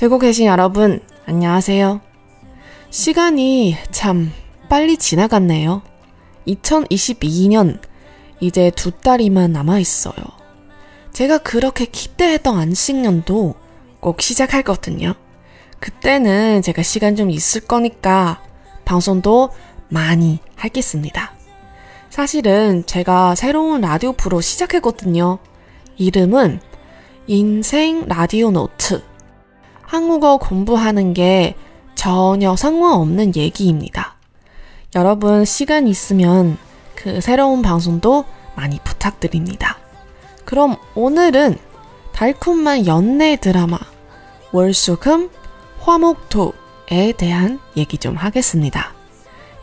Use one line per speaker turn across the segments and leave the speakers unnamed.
듣고 계신 여러분, 안녕하세요. 시간이 참 빨리 지나갔네요. 2022년 이제 두 달이만 남아 있어요. 제가 그렇게 기대했던 안식년도 꼭 시작할거든요. 그때는 제가 시간 좀 있을 거니까 방송도 많이 하겠습니다. 사실은 제가 새로운 라디오 프로 시작했거든요. 이름은 인생 라디오 노트. 한국어 공부하는 게 전혀 상관없는 얘기입니다. 여러분 시간 있으면 그 새로운 방송도 많이 부탁드립니다. 그럼 오늘은 달콤한 연애 드라마 월수금 화목토에 대한 얘기 좀 하겠습니다.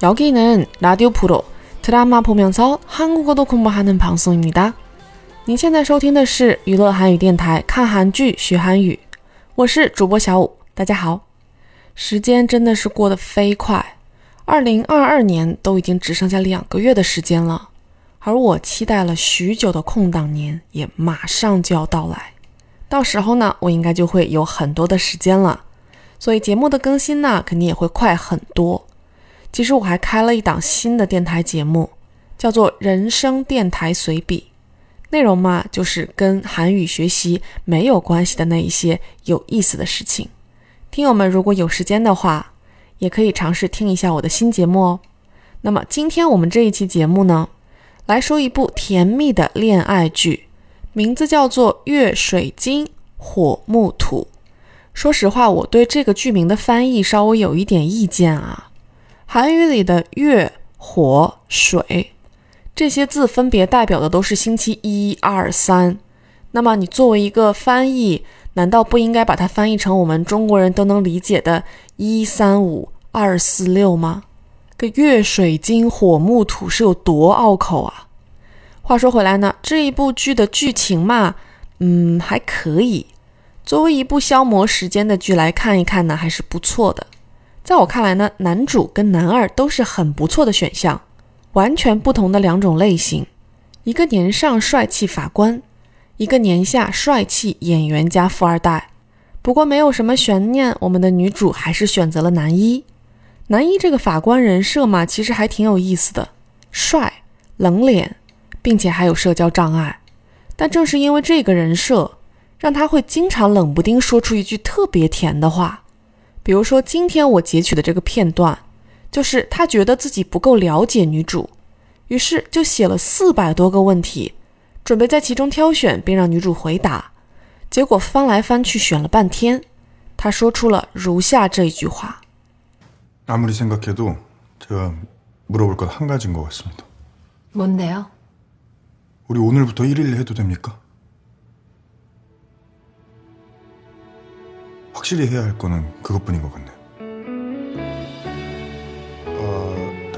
여기는 라디오 프로 드라마 보면서 한국어도 공부하는 방송입니다. 您现在收听的是娱乐韩语电台，看韩剧学韩语。 我是主播小五，大家好。时间真的是过得飞快。二零二二年都已经只剩下两个月的时间了，而我期待了许久的空档年也马上就要到来。到时候呢，我应该就会有很多的时间了，所以节目的更新呢，肯定也会快很多。其实我还开了一档新的电台节目，叫做《人生电台随笔》，内容嘛，就是跟韩语学习没有关系的那一些有意思的事情。听友们如果有时间的话。也可以尝试听一下我的新节目哦。那么今天我们这一期节目呢，来说一部甜蜜的恋爱剧，名字叫做《月水晶火木土》。说实话，我对这个剧名的翻译稍微有一点意见啊。韩语里的月、火、水这些字分别代表的都是星期一、二、三。那么你作为一个翻译，难道不应该把它翻译成我们中国人都能理解的“一三五二四六”吗？个月水金火木土是有多拗口啊！话说回来呢，这一部剧的剧情嘛，嗯，还可以。作为一部消磨时间的剧来看一看呢，还是不错的。在我看来呢，男主跟男二都是很不错的选项，完全不同的两种类型。一个年上帅气法官。一个年下帅气演员加富二代，不过没有什么悬念，我们的女主还是选择了男一。男一这个法官人设嘛，其实还挺有意思的，帅、冷脸，并且还有社交障碍。但正是因为这个人设，让他会经常冷不丁说出一句特别甜的话。比如说今天我截取的这个片段，就是他觉得自己不够了解女主，于是就写了四百多个问题。准备在其中挑选，并让女主回答。结果翻来翻去选了半天，他说出了如下这一句话：“
아무리생각해도제가물어볼건한가지인것같습니다뭔데요우리오늘부터일일해도됩니까확실히해야할거는그것뿐인것같네아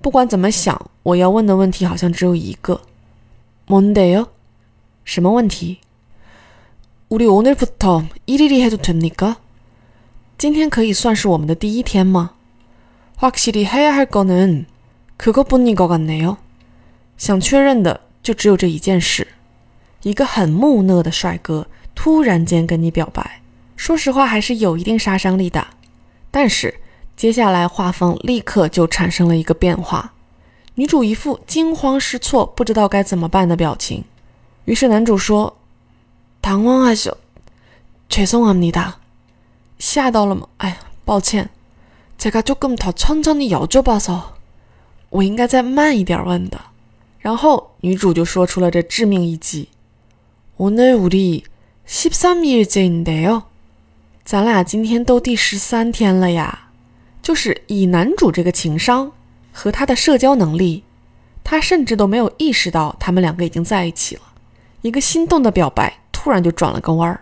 不管怎么想，我要问的问题好像只有一个。뭔데요? 什么问题？우리오늘부터일일이해도됩니까今天可以算是我们的第一天吗？확실히해야할거는그것뿐인것같네 요。 想确认的就只有这一件事。一个很木讷的帅哥突然间跟你表白，说实话还是有一定杀伤力的。但是 接下来画风立刻就产生了一个变化，女主一副惊慌失措、不知道该怎么办的表情。于是男主说：“당황하셔죄송합니다吓到了吗？哎呀，抱歉。제가조금더천천히여쭤봐서我应该再慢一点问的。然后女主就说出了这致命一击：“오늘우리십삼일째인데 요。 咱俩今天都第十三天了呀。” 就是以男主这个情商和他的社交能力，他甚至都没有意识到他们两个已经在一起了。一个心动的表白，突然就转了个弯儿。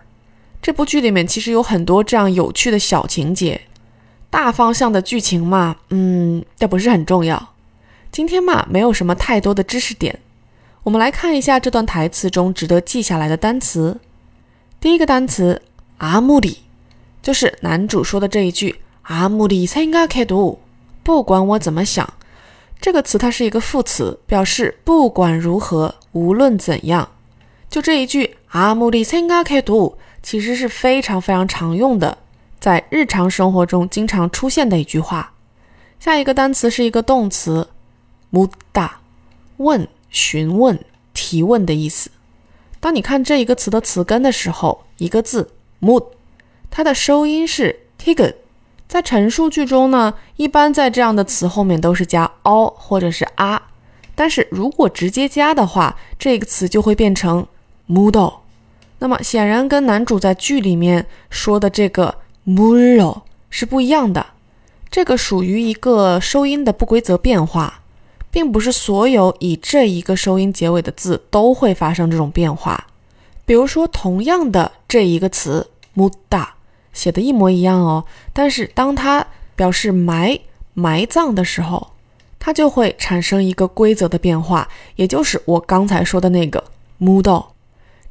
这部剧里面其实有很多这样有趣的小情节，大方向的剧情嘛，嗯，这不是很重要。今天嘛，没有什么太多的知识点。我们来看一下这段台词中值得记下来的单词。第一个单词阿木里，就是男主说的这一句阿木里才应该开读，不管我怎么想。这个词它是一个副词，表示不管如何，无论怎样。就这一句阿木里才应该开读，其实是非常非常常用的，在日常生活中经常出现的一句话。下一个单词是一个动词。木大，问、询问、提问的意思。当你看这一个词的词根的时候，一个字木，它的收音是 tig。在陈述句中呢，一般在这样的词后面都是加 o 或者是 a，。但是如果直接加的话，这个词就会变成 mudo。那么显然跟男主在剧里面说的这个 mulo 是不一样的。这个属于一个收音的不规则变化。并不是所有以这一个收音结尾的字都会发生这种变化。比如说，同样的这一个词“ muda ”写的一模一样哦。但是当它表示埋埋葬的时候，它就会产生一个规则的变化，也就是我刚才说的那个 moodle。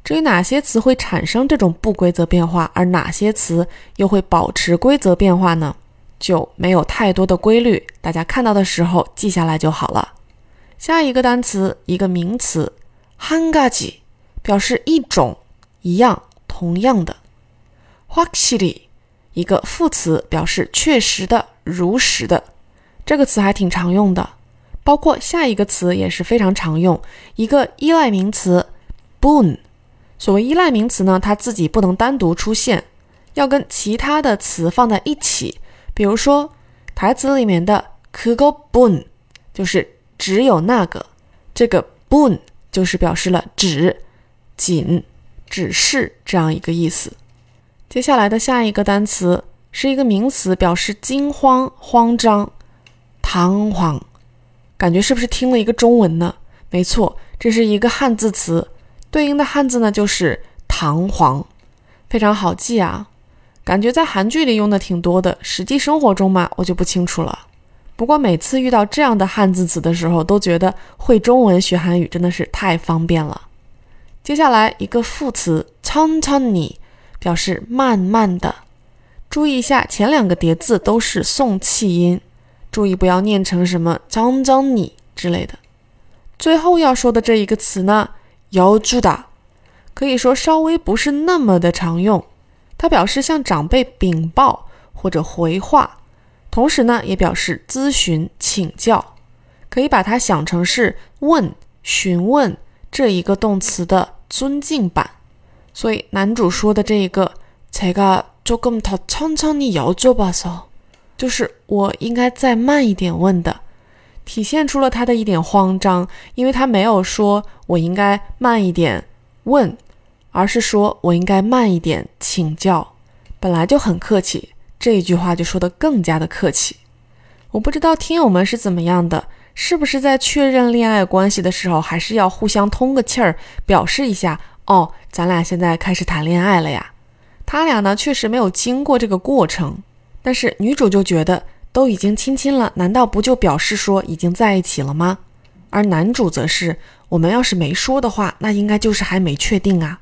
至于哪些词会产生这种不规则变化，而哪些词又会保持规则变化呢？就没有太多的规律，大家看到的时候记下来就好了。下一个单词，一个名词 h a n g a j i 表示一种、一样、同样的。 확실 히， 一个副词，表示确实的、如实的。这个词还挺常用的，包括下一个词也是非常常用，一个依赖名词，bun。所谓依赖名词呢，它自己不能单独出现，要跟其他的词放在一起。比如说台词里面的그거 bun，就是。只有那个，这个 bun 就是表示了只、仅、只是这样一个意思。 接下来的下一个单词是一个名词，表示惊慌、慌张、彷徨。感觉是不是听了一个中文呢？没错，这是一个汉字词，对应的汉字呢就是彷徨，非常好记啊。感觉在韩剧里用的挺多的，实际生活中嘛，我就不清楚了。不过每次遇到这样的汉字词的时候，都觉得会中文学韩语真的是太方便了。接下来一个副词“천천히”， 表示慢慢的。注意一下，前两个叠字都是送气音，注意不要念成什么“张张你”之类的。最后要说的这一个词呢，“要주다”，可以说稍微不是那么的常用，它表示向长辈禀报或者回话。同时呢，也表示咨询、请教，可以把它想成是问、询问这一个动词的尊敬版。所以男主说的这一个“제가조금더천천히여쭤봐서”，就是我应该再慢一点问的，体现出了他的一点慌张，因为他没有说我应该慢一点问，而是说我应该慢一点请教，本来就很客气。这一句话就说的更加的客气，我不知道听友们是怎么样的，是不是在确认恋爱关系的时候，还是要互相通个气儿，表示一下 哦，咱俩现在开始谈恋爱了呀？他俩呢确实没有经过这个过程，但是女主就觉得都已经亲亲了，难道不就表示说已经在一起了吗？而男主则是，我们要是没说的话，那应该就是还没确定啊，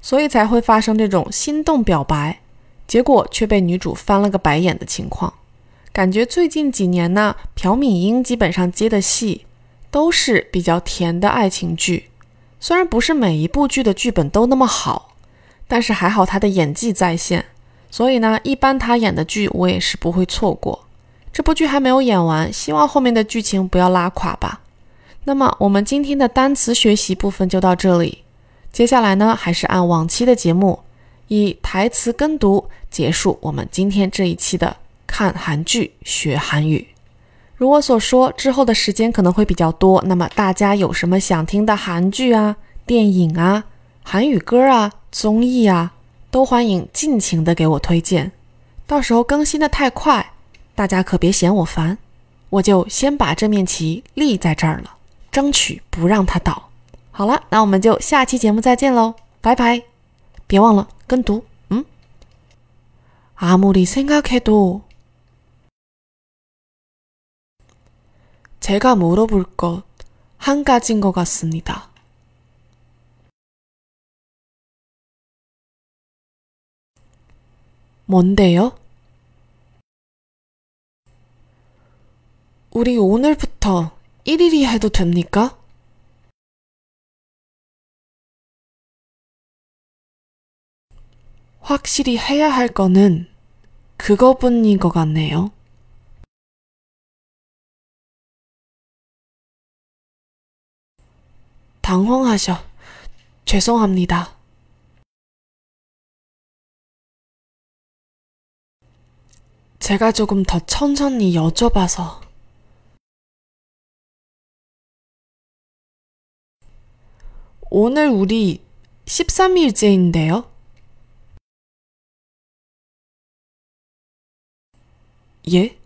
所以才会发生这种心动表白。结果却被女主翻了个白眼的情况，感觉最近几年呢，朴敏英基本上接的戏都是比较甜的爱情剧。虽然不是每一部剧的剧本都那么好，但是还好他的演技在线，所以呢，一般他演的剧我也是不会错过。这部剧还没有演完，希望后面的剧情不要拉垮吧。那么我们今天的单词学习部分就到这里，接下来呢，还是按往期的节目。以台词跟读结束我们今天这一期的看韩剧学韩语。如我所说，之后的时间可能会比较多。那么大家有什么想听的韩剧啊、电影啊、韩语歌啊、综艺啊，都欢迎尽情的给我推荐。到时候更新的太快，大家可别嫌我烦。我就先把这面旗立在这儿了，争取不让它倒。好了，那我们就下期节目再见喽，拜拜。别忘了跟读，嗯，아무리생각해도 제가 물어볼 것 한 가지인 것 같습니다. 뭔데요? 우리 오늘부터 1일이 해도 됩니까? 확실히 해야 할 거는 그거뿐인 것 같네요. 당황하셔. 죄송합니다. 제가 조금 더 천천히 여쭤봐서. 오늘 우리 13일째인데요? 예?